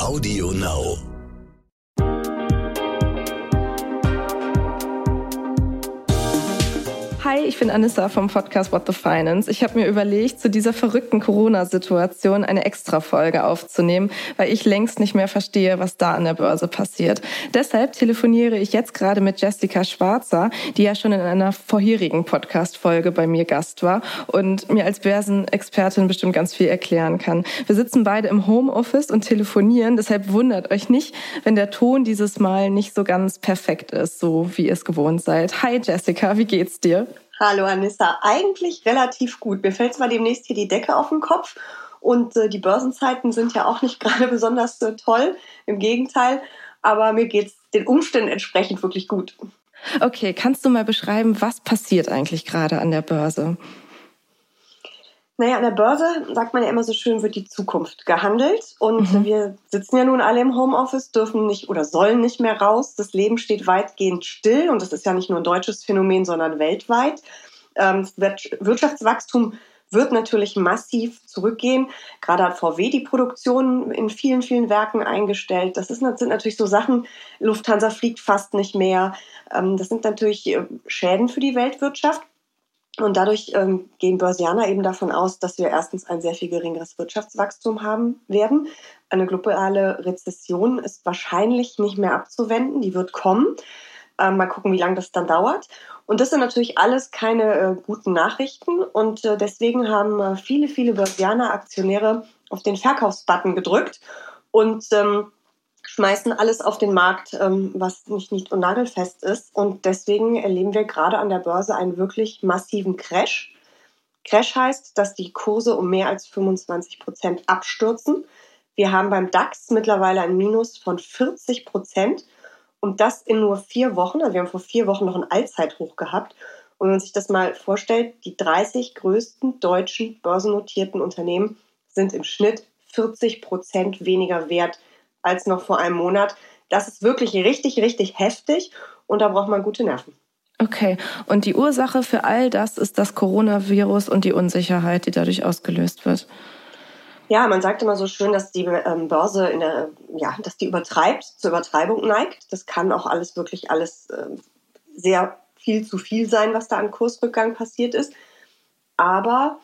Audio Now. Hi, ich bin Anissa vom Podcast What the Finance. Ich habe mir überlegt, zu dieser verrückten Corona-Situation eine Extra-Folge aufzunehmen, weil ich längst nicht mehr verstehe, was da an der Börse passiert. Deshalb telefoniere ich jetzt gerade mit Jessica Schwarzer, die ja schon in einer vorherigen Podcast-Folge bei mir Gast war und mir als Börsenexpertin bestimmt ganz viel erklären kann. Wir sitzen beide im Homeoffice und telefonieren, deshalb wundert euch nicht, wenn der Ton dieses Mal nicht so ganz perfekt ist, so wie ihr es gewohnt seid. Hi Jessica, wie geht's dir? Hallo Anissa, eigentlich relativ gut. Mir fällt zwar demnächst hier die Decke auf den Kopf und äh, die Börsenzeiten sind ja auch nicht gerade besonders äh, toll, im Gegenteil, aber mir geht es den Umständen entsprechend wirklich gut. Okay, kannst du mal beschreiben, was passiert eigentlich gerade an der Börse? Naja, an der Börse, sagt man ja immer so schön, wird die Zukunft gehandelt. Und mhm. wir sitzen ja nun alle im Homeoffice, dürfen nicht oder sollen nicht mehr raus. Das Leben steht weitgehend still. Und das ist ja nicht nur ein deutsches Phänomen, sondern weltweit. Ähm, das Wirtschaftswachstum wird natürlich massiv zurückgehen. Gerade hat VW die Produktion in vielen, vielen Werken eingestellt. Das ist, sind natürlich so Sachen. Lufthansa fliegt fast nicht mehr. Ähm, das sind natürlich äh, Schäden für die Weltwirtschaft. Und dadurch ähm, gehen Börsianer eben davon aus, dass wir erstens ein sehr viel geringeres Wirtschaftswachstum haben werden. Eine globale Rezession ist wahrscheinlich nicht mehr abzuwenden, die wird kommen. Ähm, mal gucken, wie lange das dann dauert. Und das sind natürlich alles keine äh, guten Nachrichten. Und äh, deswegen haben äh, viele, viele Börsianer, Aktionäre auf den Verkaufsbutton gedrückt. Und ähm, schmeißen alles auf den Markt, ähm, was nicht nicht und nagelfest ist. Und deswegen erleben wir gerade an der Börse einen wirklich massiven Crash. Crash heißt, dass die Kurse um mehr als 25 Prozent abstürzen. Wir haben beim DAX mittlerweile ein Minus von 40 Prozent und das in nur vier Wochen. Also wir haben vor vier Wochen noch ein Allzeithoch gehabt. Und wenn man sich das mal vorstellt, die 30 größten deutschen börsennotierten Unternehmen sind im Schnitt 40 Prozent weniger wert als noch vor einem Monat. Das ist wirklich richtig, richtig heftig und da braucht man gute Nerven. Okay, und die Ursache für all das ist das Coronavirus und die Unsicherheit, die dadurch ausgelöst wird. Ja, man sagt immer so schön, dass die ähm, Börse in der, ja, dass die übertreibt, zur Übertreibung neigt. Das kann auch alles wirklich alles äh, sehr viel zu viel sein, was da an Kursrückgang passiert ist. Aber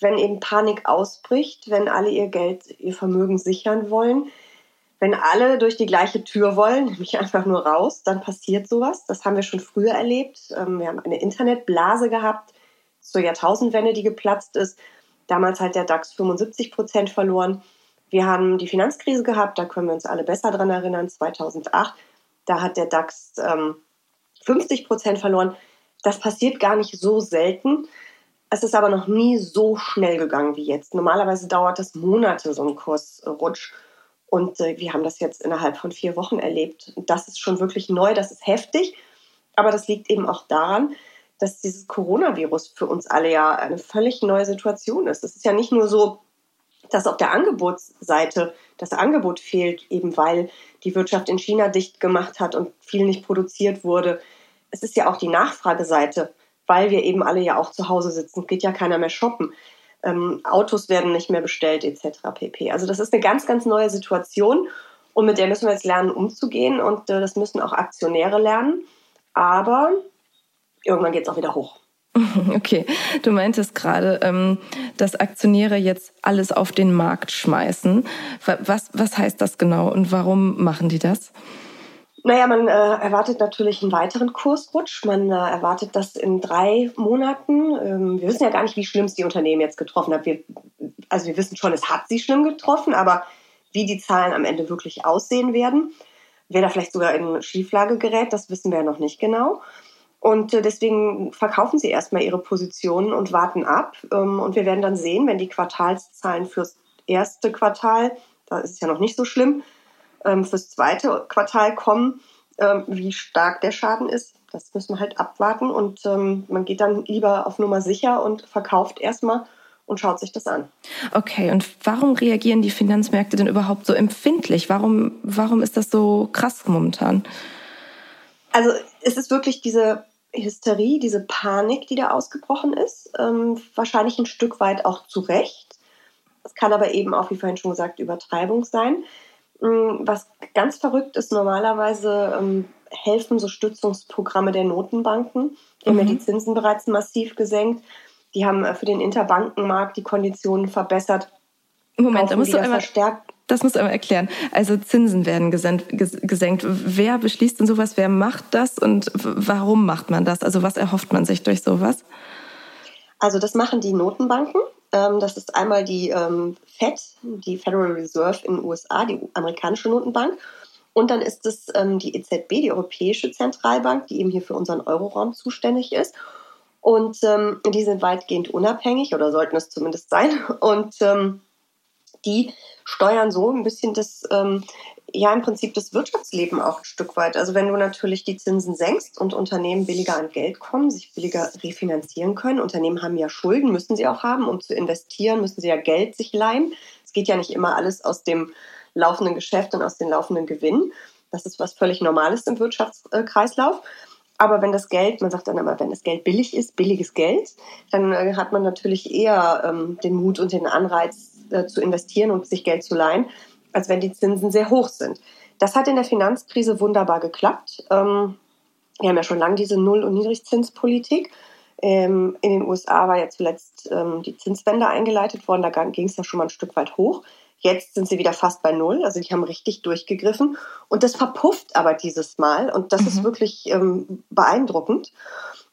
wenn eben Panik ausbricht, wenn alle ihr Geld, ihr Vermögen sichern wollen, wenn alle durch die gleiche Tür wollen, nämlich einfach nur raus, dann passiert sowas. Das haben wir schon früher erlebt. Ähm, wir haben eine Internetblase gehabt zur Jahrtausendwende, die geplatzt ist. Damals hat der DAX 75 Prozent verloren. Wir haben die Finanzkrise gehabt, da können wir uns alle besser dran erinnern, 2008. Da hat der DAX ähm, 50 Prozent verloren. Das passiert gar nicht so selten. Es ist aber noch nie so schnell gegangen wie jetzt. Normalerweise dauert das Monate, so ein Kursrutsch. Und äh, wir haben das jetzt innerhalb von vier Wochen erlebt. Das ist schon wirklich neu, das ist heftig. Aber das liegt eben auch daran, dass dieses Coronavirus für uns alle ja eine völlig neue Situation ist. Es ist ja nicht nur so, dass auf der Angebotsseite das Angebot fehlt, eben weil die Wirtschaft in China dicht gemacht hat und viel nicht produziert wurde. Es ist ja auch die Nachfrageseite, weil wir eben alle ja auch zu Hause sitzen, geht ja keiner mehr shoppen ähm, Autos werden nicht mehr bestellt etc. pp. Also das ist eine ganz, ganz neue Situation und mit der müssen wir jetzt lernen, umzugehen und äh, das müssen auch Aktionäre lernen. Aber irgendwann geht es auch wieder hoch. Okay, du meintest gerade, ähm, dass Aktionäre jetzt alles auf den Markt schmeißen. Was, was heißt das genau und warum machen die das? Naja, man äh, erwartet natürlich einen weiteren Kursrutsch. Man äh, erwartet das in drei Monaten. Ähm, wir wissen ja gar nicht, wie schlimm es die Unternehmen jetzt getroffen hat. Wir, also wir wissen schon, es hat sie schlimm getroffen, aber wie die Zahlen am Ende wirklich aussehen werden, wer da vielleicht sogar in Schieflage gerät, das wissen wir ja noch nicht genau. Und äh, deswegen verkaufen sie erstmal ihre Positionen und warten ab. Ähm, und wir werden dann sehen, wenn die Quartalszahlen fürs erste Quartal, da ist es ja noch nicht so schlimm, ähm, fürs zweite Quartal kommen, ähm, wie stark der Schaden ist. Das müssen wir halt abwarten und ähm, man geht dann lieber auf Nummer sicher und verkauft erstmal und schaut sich das an. Okay, und warum reagieren die Finanzmärkte denn überhaupt so empfindlich? Warum, warum ist das so krass momentan? Also es ist wirklich diese Hysterie, diese Panik, die da ausgebrochen ist. Ähm, wahrscheinlich ein Stück weit auch zu Recht. Es kann aber eben auch, wie vorhin schon gesagt, Übertreibung sein was ganz verrückt ist, normalerweise ähm, helfen so Stützungsprogramme der Notenbanken. Die mhm. haben ja die mhm. Zinsen bereits massiv gesenkt. Die haben äh, für den Interbankenmarkt die Konditionen verbessert. Moment, da musst du einmal, verstärkt. das musst du einmal erklären. Also Zinsen werden gesenkt. Wer beschließt denn sowas? Wer macht das und warum macht man das? Also was erhofft man sich durch sowas? Also das machen die Notenbanken. Ähm, das ist einmal die ähm, Fed, die Federal Reserve in den USA, die amerikanische Notenbank. Und dann ist es ähm, die EZB, die Europäische Zentralbank, die eben hier für unseren Euroraum zuständig ist. Und ähm, die sind weitgehend unabhängig oder sollten es zumindest sein. Und ähm, die steuern so ein bisschen das, ähm, ja, im Prinzip das Wirtschaftsleben auch ein Stück weit. Also wenn du natürlich die Zinsen senkst und Unternehmen billiger an Geld kommen, sich billiger refinanzieren können. Unternehmen haben ja Schulden, müssen sie auch haben. Um zu investieren, müssen sie ja Geld sich leihen. Es geht ja nicht immer alles aus dem laufenden Geschäft und aus den laufenden Gewinnen. Das ist was völlig Normales im Wirtschaftskreislauf. Aber wenn das Geld, man sagt dann immer, wenn das Geld billig ist, billiges Geld, dann äh, hat man natürlich eher ähm, den Mut und den Anreiz äh, zu investieren und sich Geld zu leihen, als wenn die Zinsen sehr hoch sind. Das hat in der Finanzkrise wunderbar geklappt. Ähm, wir haben ja schon lange diese Null- und Niedrigzinspolitik. Ähm, in den USA war ja zuletzt ähm, die Zinswende eingeleitet worden. Da ging es ja schon mal ein Stück weit hoch. Jetzt sind sie wieder fast bei Null, also die haben richtig durchgegriffen. Und das verpufft aber dieses Mal und das mhm. ist wirklich ähm, beeindruckend.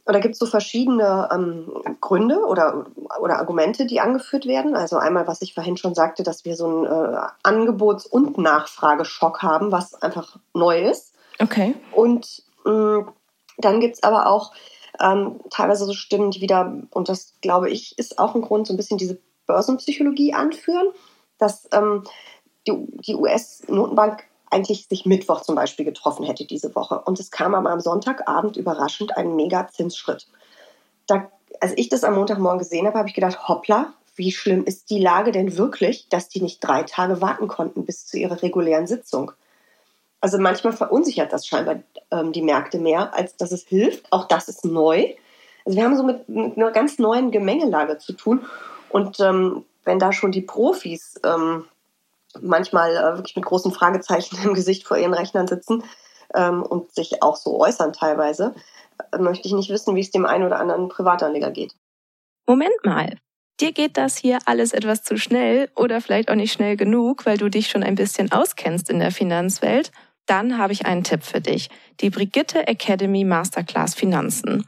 Und da gibt es so verschiedene ähm, Gründe oder, oder Argumente, die angeführt werden. Also einmal, was ich vorhin schon sagte, dass wir so einen äh, Angebots- und Nachfrageschock haben, was einfach neu ist. Okay. Und mh, mm, dann gibt es aber auch ähm, teilweise so Stimmen, die wieder, und das glaube ich, ist auch ein Grund, so ein bisschen diese Börsenpsychologie anführen dass ähm, die, die US-Notenbank eigentlich sich Mittwoch zum Beispiel getroffen hätte diese Woche. Und es kam aber am Sonntagabend überraschend ein Mega-Zinsschritt. Da, als ich das am Montagmorgen gesehen habe, habe ich gedacht, hoppla, wie schlimm ist die Lage denn wirklich, dass die nicht drei Tage warten konnten bis zu ihrer regulären Sitzung? Also manchmal verunsichert das scheinbar ähm, die Märkte mehr, als dass es hilft. Auch das ist neu. Also wir haben so mit, mit einer ganz neuen Gemengelage zu tun. Und ähm, wenn da schon die Profis ähm, manchmal äh, wirklich mit großen Fragezeichen im Gesicht vor ihren Rechnern sitzen ähm, und sich auch so äußern teilweise, äh, möchte ich nicht wissen, wie es dem einen oder anderen Privatanleger geht. Moment mal. Dir geht das hier alles etwas zu schnell oder vielleicht auch nicht schnell genug, weil du dich schon ein bisschen auskennst in der Finanzwelt? Dann habe ich einen Tipp für dich. Die Brigitte Academy Masterclass Finanzen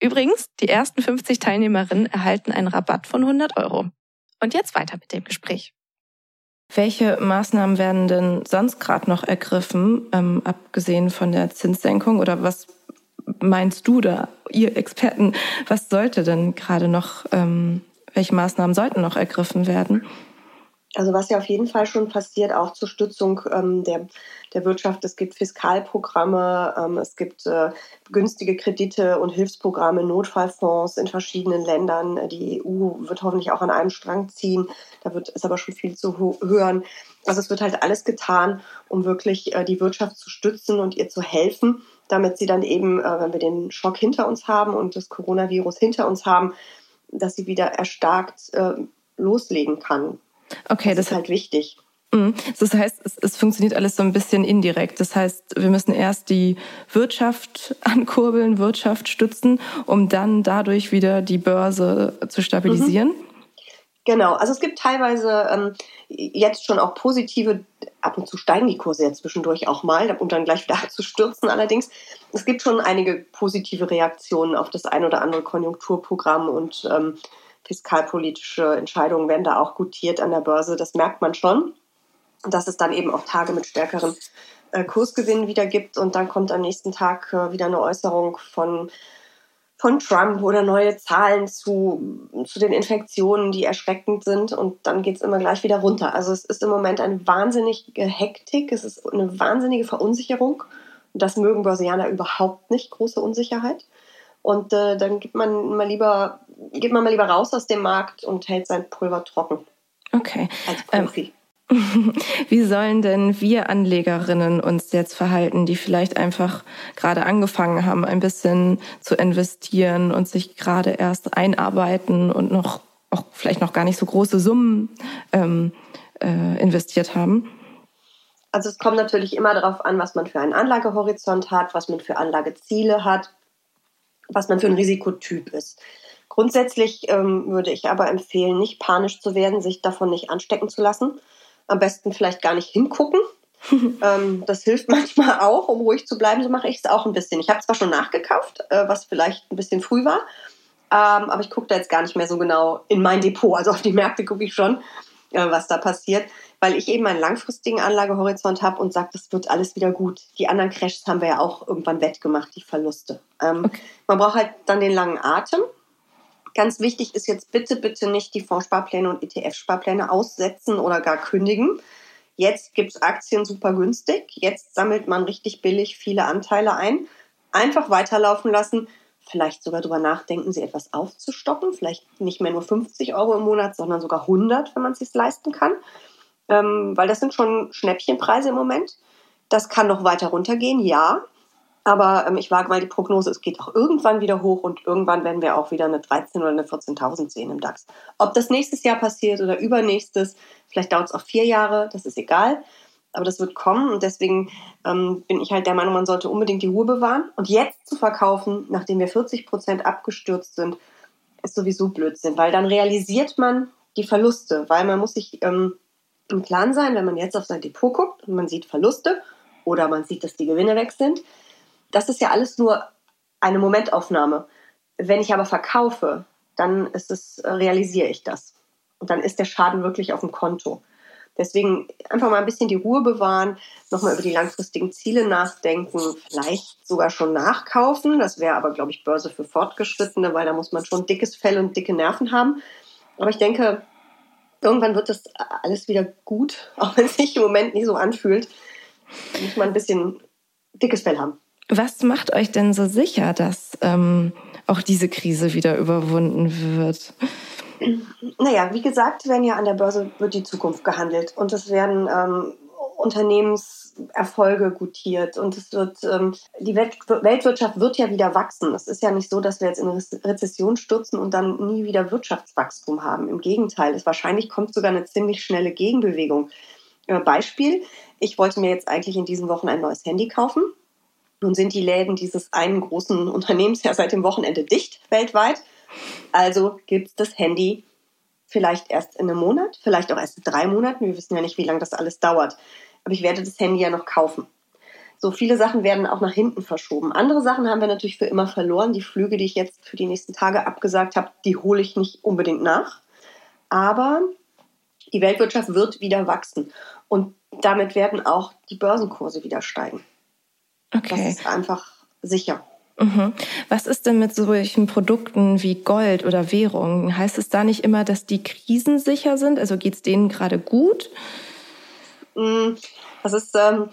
Übrigens, die ersten 50 Teilnehmerinnen erhalten einen Rabatt von 100 Euro. Und jetzt weiter mit dem Gespräch. Welche Maßnahmen werden denn sonst gerade noch ergriffen, ähm, abgesehen von der Zinssenkung? Oder was meinst du da, ihr Experten, was sollte denn gerade noch, ähm, welche Maßnahmen sollten noch ergriffen werden? Also was ja auf jeden Fall schon passiert, auch zur Stützung ähm, der, der Wirtschaft. Es gibt Fiskalprogramme, ähm, es gibt äh, günstige Kredite und Hilfsprogramme, Notfallfonds in verschiedenen Ländern. Die EU wird hoffentlich auch an einem Strang ziehen. Da wird ist aber schon viel zu hören. Also es wird halt alles getan, um wirklich äh, die Wirtschaft zu stützen und ihr zu helfen, damit sie dann eben, äh, wenn wir den Schock hinter uns haben und das Coronavirus hinter uns haben, dass sie wieder erstarkt äh, loslegen kann. Okay, das, das ist halt wichtig. Mhm. Das heißt, es, es, funktioniert alles so ein bisschen indirekt. Das heißt, wir müssen erst die Wirtschaft ankurbeln, Wirtschaft stützen, um dann dadurch wieder die Börse zu stabilisieren. Mhm. Genau, also es gibt teilweise ähm, jetzt schon auch positive, ab und zu steigen die Kurse ja zwischendurch auch mal, um dann gleich wieder zu stürzen allerdings. Es gibt schon einige positive Reaktionen auf das ein oder andere Konjunkturprogramm und ähm, fiskalpolitische Entscheidungen werden da auch gutiert an der Börse. Das merkt man schon, dass es dann eben auch Tage mit stärkeren äh, Kursgewinnen wieder gibt und dann kommt am nächsten Tag äh, wieder eine Äußerung von von Trump oder neue Zahlen zu, zu den Infektionen, die erschreckend sind. Und dann geht es immer gleich wieder runter. Also es ist im Moment eine wahnsinnige Hektik, es ist eine wahnsinnige Verunsicherung. Und das mögen Börsianer überhaupt nicht, große Unsicherheit. Und äh, dann gibt man mal lieber, geht man mal lieber raus aus dem Markt und hält sein Pulver trocken. Okay. Als Profi. Ähm Wie sollen denn wir Anlegerinnen uns jetzt verhalten, die vielleicht einfach gerade angefangen haben, ein bisschen zu investieren und sich gerade erst einarbeiten und noch auch vielleicht noch gar nicht so große Summen ähm, äh, investiert haben? Also es kommt natürlich immer darauf an, was man für einen Anlagehorizont hat, was man für Anlageziele hat, was man für ein Risikotyp ist. Grundsätzlich ähm, würde ich aber empfehlen, nicht panisch zu werden, sich davon nicht anstecken zu lassen am besten vielleicht gar nicht hingucken. ähm, das hilft manchmal auch, um ruhig zu bleiben. So mache ich es auch ein bisschen. Ich habe zwar schon nachgekauft, äh, was vielleicht ein bisschen früh war, ähm, aber ich gucke da jetzt gar nicht mehr so genau in mein Depot. Also auf die Märkte gucke ich schon, äh, was da passiert, weil ich eben einen langfristigen Anlagehorizont habe und sage, das wird alles wieder gut. Die anderen Crashs haben wir ja auch irgendwann wettgemacht, die Verluste. Ähm, okay. Man braucht halt dann den langen Atem Ganz wichtig ist jetzt bitte, bitte nicht die Fondssparpläne und ETF-Sparpläne aussetzen oder gar kündigen. Jetzt gibt es Aktien super günstig. Jetzt sammelt man richtig billig viele Anteile ein. Einfach weiterlaufen lassen. Vielleicht sogar darüber nachdenken, sie etwas aufzustocken. Vielleicht nicht mehr nur 50 Euro im Monat, sondern sogar 100, wenn man es sich leisten kann. Ähm, weil das sind schon Schnäppchenpreise im Moment. Das kann noch weiter runtergehen, ja. Aber ähm, ich wage mal die Prognose, es geht auch irgendwann wieder hoch und irgendwann werden wir auch wieder eine 13 oder eine 14.000 sehen im DAX. Ob das nächstes Jahr passiert oder übernächstes, vielleicht dauert es auch vier Jahre, das ist egal. Aber das wird kommen und deswegen ähm, bin ich halt der Meinung, man sollte unbedingt die Ruhe bewahren. Und jetzt zu verkaufen, nachdem wir 40 Prozent abgestürzt sind, ist sowieso Blödsinn, weil dann realisiert man die Verluste, weil man muss sich ähm, im Klaren sein, wenn man jetzt auf sein Depot guckt und man sieht Verluste oder man sieht, dass die Gewinne weg sind, das ist ja alles nur eine Momentaufnahme. Wenn ich aber verkaufe, dann ist es, äh, realisiere ich das. Und dann ist der Schaden wirklich auf dem Konto. Deswegen einfach mal ein bisschen die Ruhe bewahren, nochmal über die langfristigen Ziele nachdenken, vielleicht sogar schon nachkaufen. Das wäre aber, glaube ich, Börse für Fortgeschrittene, weil da muss man schon dickes Fell und dicke Nerven haben. Aber ich denke, irgendwann wird das alles wieder gut, auch wenn es sich im Moment nicht so anfühlt. Muss man ein bisschen dickes Fell haben. Was macht euch denn so sicher, dass ähm, auch diese Krise wieder überwunden wird? Naja, wie gesagt, werden ja an der Börse wird die Zukunft gehandelt und es werden ähm, Unternehmenserfolge gutiert und es wird ähm, die Welt, Weltwirtschaft wird ja wieder wachsen. Es ist ja nicht so, dass wir jetzt in Rezession stürzen und dann nie wieder Wirtschaftswachstum haben. Im Gegenteil, es wahrscheinlich kommt sogar eine ziemlich schnelle Gegenbewegung. Äh, Beispiel: Ich wollte mir jetzt eigentlich in diesen Wochen ein neues Handy kaufen nun sind die Läden dieses einen großen Unternehmens ja seit dem Wochenende dicht weltweit. Also gibt es das Handy vielleicht erst in einem Monat, vielleicht auch erst in drei Monaten. Wir wissen ja nicht, wie lange das alles dauert. Aber ich werde das Handy ja noch kaufen. So viele Sachen werden auch nach hinten verschoben. Andere Sachen haben wir natürlich für immer verloren. Die Flüge, die ich jetzt für die nächsten Tage abgesagt habe, die hole ich nicht unbedingt nach. Aber die Weltwirtschaft wird wieder wachsen. Und damit werden auch die Börsenkurse wieder steigen. Okay. Das ist einfach sicher. Mhm. Was ist denn mit solchen Produkten wie Gold oder Währungen? Heißt es da nicht immer, dass die krisensicher sind? Also geht es denen gerade gut? Mm, das ist ähm,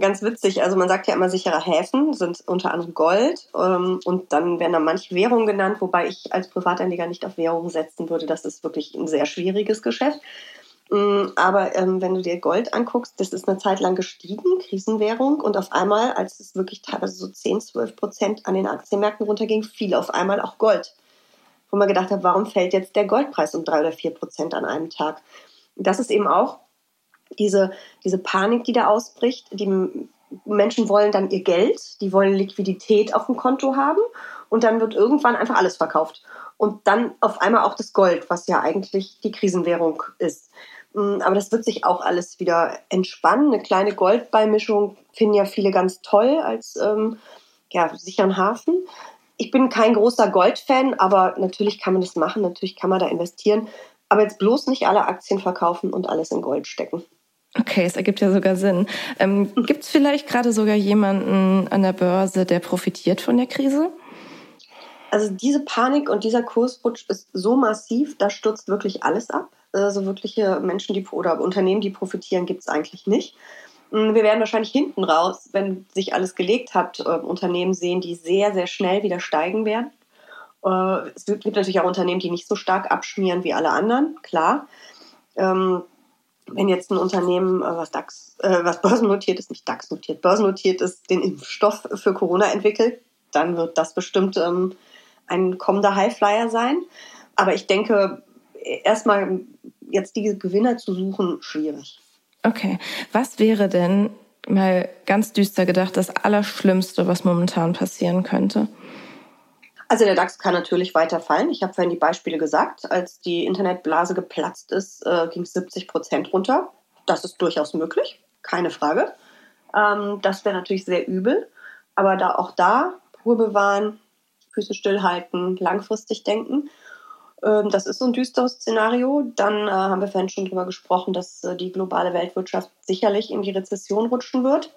ganz witzig. Also man sagt ja immer sichere Häfen sind unter anderem Gold ähm, und dann werden da manche Währungen genannt, wobei ich als Privatanleger nicht auf Währungen setzen würde. Das ist wirklich ein sehr schwieriges Geschäft. Mm, aber ähm, wenn du dir Gold anguckst, das ist eine Zeit lang gestiegen, Krisenwährung. Und auf einmal, als es wirklich teilweise so 10, 12 Prozent an den Aktienmärkten runterging, fiel auf einmal auch Gold. Wo man gedacht hat, warum fällt jetzt der Goldpreis um 3 oder 4 Prozent an einem Tag? Das ist eben auch diese, diese Panik, die da ausbricht, die Menschen wollen dann ihr Geld, die wollen Liquidität auf dem Konto haben und dann wird irgendwann einfach alles verkauft. Und dann auf einmal auch das Gold, was ja eigentlich die Krisenwährung ist. Mm, aber das wird sich auch alles wieder entspannen. Eine kleine Goldbeimischung finden ja viele ganz toll als ähm, ja, sicheren Hafen. Ich bin kein großer Goldfan, aber natürlich kann man das machen, natürlich kann man da investieren. Aber jetzt bloß nicht alle Aktien verkaufen und alles in Gold stecken. Okay, es ergibt ja sogar Sinn. Ähm, Gibt es vielleicht gerade sogar jemanden an der Börse, der profitiert von der Krise? Also diese Panik und dieser Kursrutsch ist so massiv, da stürzt wirklich alles ab. Also wirkliche Menschen die, oder Unternehmen, die profitieren, gibt es eigentlich nicht. Mm, wir werden wahrscheinlich hinten raus, wenn sich alles gelegt hat, äh, Unternehmen sehen, die sehr, sehr schnell wieder steigen werden. Äh, es gibt natürlich auch Unternehmen, die nicht so stark abschmieren wie alle anderen, klar. Wenn jetzt ein Unternehmen, äh, was DAX, äh, was börsennotiert ist, nicht DAX notiert, börsennotiert ist, den Impfstoff für Corona entwickelt, dann wird das bestimmt ähm, ein kommender Highflyer sein. Aber ich denke, erstmal jetzt die Gewinner zu suchen, schwierig. Okay. Was wäre denn mal ganz düster gedacht das Allerschlimmste, was momentan passieren könnte? Also der DAX kann natürlich weiter fallen. Ich habe vorhin die Beispiele gesagt. Als die Internetblase geplatzt ist, äh, ging es 70 Prozent runter. Das ist durchaus möglich, keine Frage. Ähm, das wäre natürlich sehr übel. Aber da auch da Ruhe bewahren, Füße stillhalten, langfristig denken. Ähm, das ist so ein düsteres Szenario. Dann äh, haben wir vorhin schon darüber gesprochen, dass äh, die globale Weltwirtschaft sicherlich in die Rezession rutschen wird.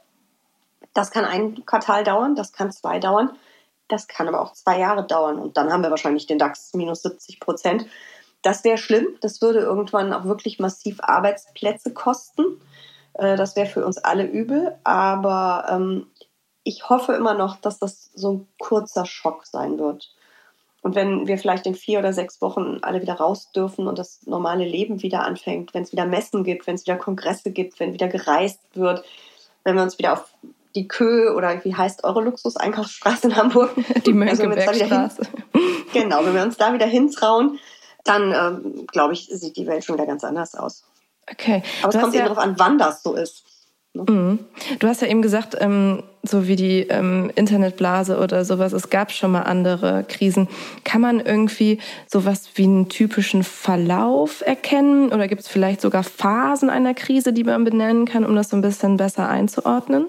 Das kann ein Quartal dauern, das kann zwei dauern. Das kann aber auch zwei Jahre dauern und dann haben wir wahrscheinlich den DAX minus 70 Prozent. Das wäre schlimm. Das würde irgendwann auch wirklich massiv Arbeitsplätze kosten. Äh, das wäre für uns alle übel. Aber ähm, ich hoffe immer noch, dass das so ein kurzer Schock sein wird. Und wenn wir vielleicht in vier oder sechs Wochen alle wieder raus dürfen und das normale Leben wieder anfängt, wenn es wieder Messen gibt, wenn es wieder Kongresse gibt, wenn wieder gereist wird, wenn wir uns wieder auf die Kö oder wie heißt eure Luxus-Einkaufsstraße in Hamburg? Die Mönckebergstraße. Also genau, wenn wir uns da wieder hintrauen, dann ähm, glaube ich, sieht die Welt schon wieder ganz anders aus. Okay. Aber es kommt ja darauf an, wann das so ist. Ne? Mhm. Du hast ja eben gesagt, ähm, so wie die ähm, Internetblase oder sowas, es gab schon mal andere Krisen. Kann man irgendwie sowas wie einen typischen Verlauf erkennen oder gibt es vielleicht sogar Phasen einer Krise, die man benennen kann, um das so ein bisschen besser einzuordnen?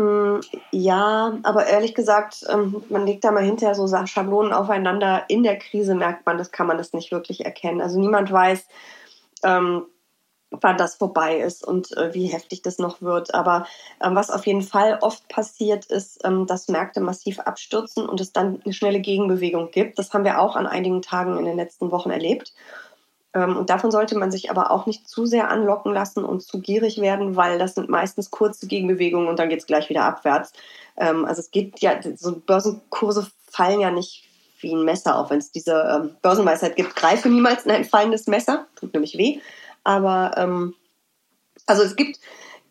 Hm, ja, aber ehrlich gesagt, ähm, man legt da mal hinterher so Schablonen aufeinander. In der Krise merkt man, das kann man das nicht wirklich erkennen. Also niemand weiß, ähm, wann das vorbei ist und äh, wie heftig das noch wird. Aber ähm, was auf jeden Fall oft passiert ist, dass Märkte massiv abstürzen und es dann eine schnelle Gegenbewegung gibt. Das haben wir auch an einigen Tagen in den letzten Wochen erlebt. Ähm, und davon sollte man sich aber auch nicht zu sehr anlocken lassen und zu gierig werden, weil das sind meistens kurze Gegenbewegungen und dann geht es gleich wieder abwärts. Ähm, also es geht ja, so Börsenkurse fallen ja nicht wie ein Messer, auch wenn es diese ähm, Börsenweisheit gibt, greife niemals in ein fallendes Messer, tut nämlich weh. Aber also es gibt,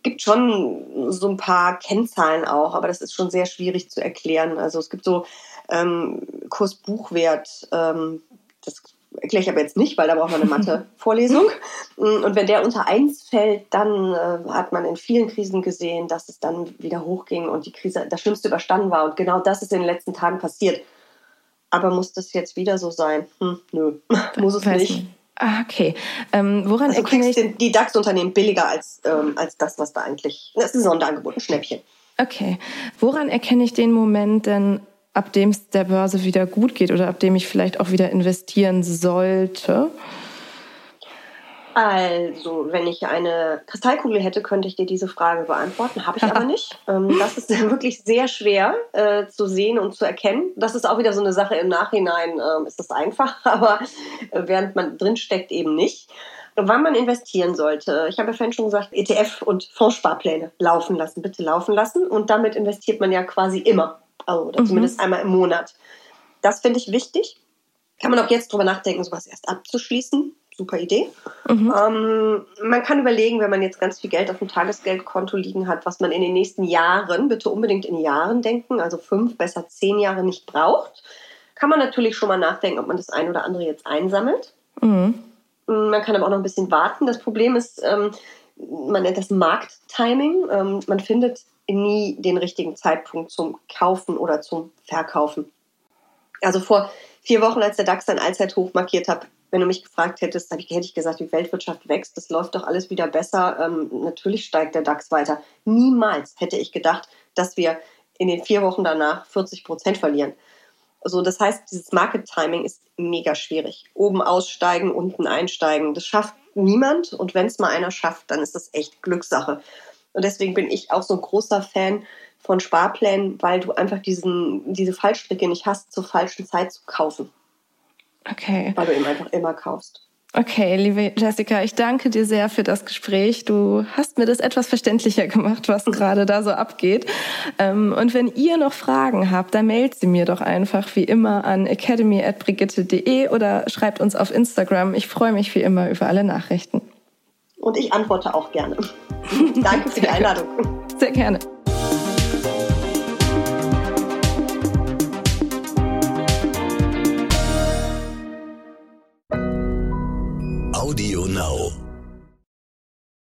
gibt schon so ein paar Kennzahlen auch, aber das ist schon sehr schwierig zu erklären. Also es gibt so ähm, Kursbuchwert, ähm, das erkläre ich aber jetzt nicht, weil da braucht man eine Mathe-Vorlesung. Und wenn der unter eins fällt, dann äh, hat man in vielen Krisen gesehen, dass es dann wieder hochging und die Krise das Schlimmste überstanden war. Und genau das ist in den letzten Tagen passiert. Aber muss das jetzt wieder so sein? Hm, nö, muss es nicht. Ah, okay. Ähm, woran also erkenne ich die DAX-Unternehmen billiger als, ähm, als das, was da eigentlich. Das ist ein Sonderangebot, ein Schnäppchen. Okay. Woran erkenne ich den Moment denn, ab dem es der Börse wieder gut geht oder ab dem ich vielleicht auch wieder investieren sollte? Also, wenn ich eine Kristallkugel hätte, könnte ich dir diese Frage beantworten. Habe ich aber nicht. Ähm, das ist wirklich sehr schwer äh, zu sehen und zu erkennen. Das ist auch wieder so eine Sache im Nachhinein, äh, ist das einfach, aber äh, während man drinsteckt, eben nicht. Wann man investieren sollte. Ich habe ja vorhin schon gesagt, ETF und Fondssparpläne laufen lassen, bitte laufen lassen. Und damit investiert man ja quasi immer oder mhm. zumindest einmal im Monat. Das finde ich wichtig. Kann man auch jetzt drüber nachdenken, sowas erst abzuschließen. Super Idee. Mhm. Ähm, man kann überlegen, wenn man jetzt ganz viel Geld auf dem Tagesgeldkonto liegen hat, was man in den nächsten Jahren, bitte unbedingt in Jahren denken, also fünf, besser zehn Jahre nicht braucht, kann man natürlich schon mal nachdenken, ob man das ein oder andere jetzt einsammelt. Mhm. Man kann aber auch noch ein bisschen warten. Das Problem ist, ähm, man nennt das Markttiming. Ähm, man findet nie den richtigen Zeitpunkt zum Kaufen oder zum Verkaufen. Also vor vier Wochen, als der DAX sein Allzeithoch markiert hat, wenn du mich gefragt hättest, hätte ich gesagt, die Weltwirtschaft wächst, das läuft doch alles wieder besser. Ähm, natürlich steigt der DAX weiter. Niemals hätte ich gedacht, dass wir in den vier Wochen danach 40 Prozent verlieren. Also das heißt, dieses Market Timing ist mega schwierig. Oben aussteigen, unten einsteigen, das schafft niemand. Und wenn es mal einer schafft, dann ist das echt Glückssache. Und deswegen bin ich auch so ein großer Fan von Sparplänen, weil du einfach diesen, diese Fallstricke nicht hast, zur falschen Zeit zu kaufen. Okay. Weil du eben einfach immer kaufst. Okay, liebe Jessica, ich danke dir sehr für das Gespräch. Du hast mir das etwas verständlicher gemacht, was gerade da so abgeht. Ähm, und wenn ihr noch Fragen habt, dann meldet sie mir doch einfach wie immer an academy.brigitte.de oder schreibt uns auf Instagram. Ich freue mich wie immer über alle Nachrichten. Und ich antworte auch gerne. danke für die Einladung. Sehr gerne. Audio Now.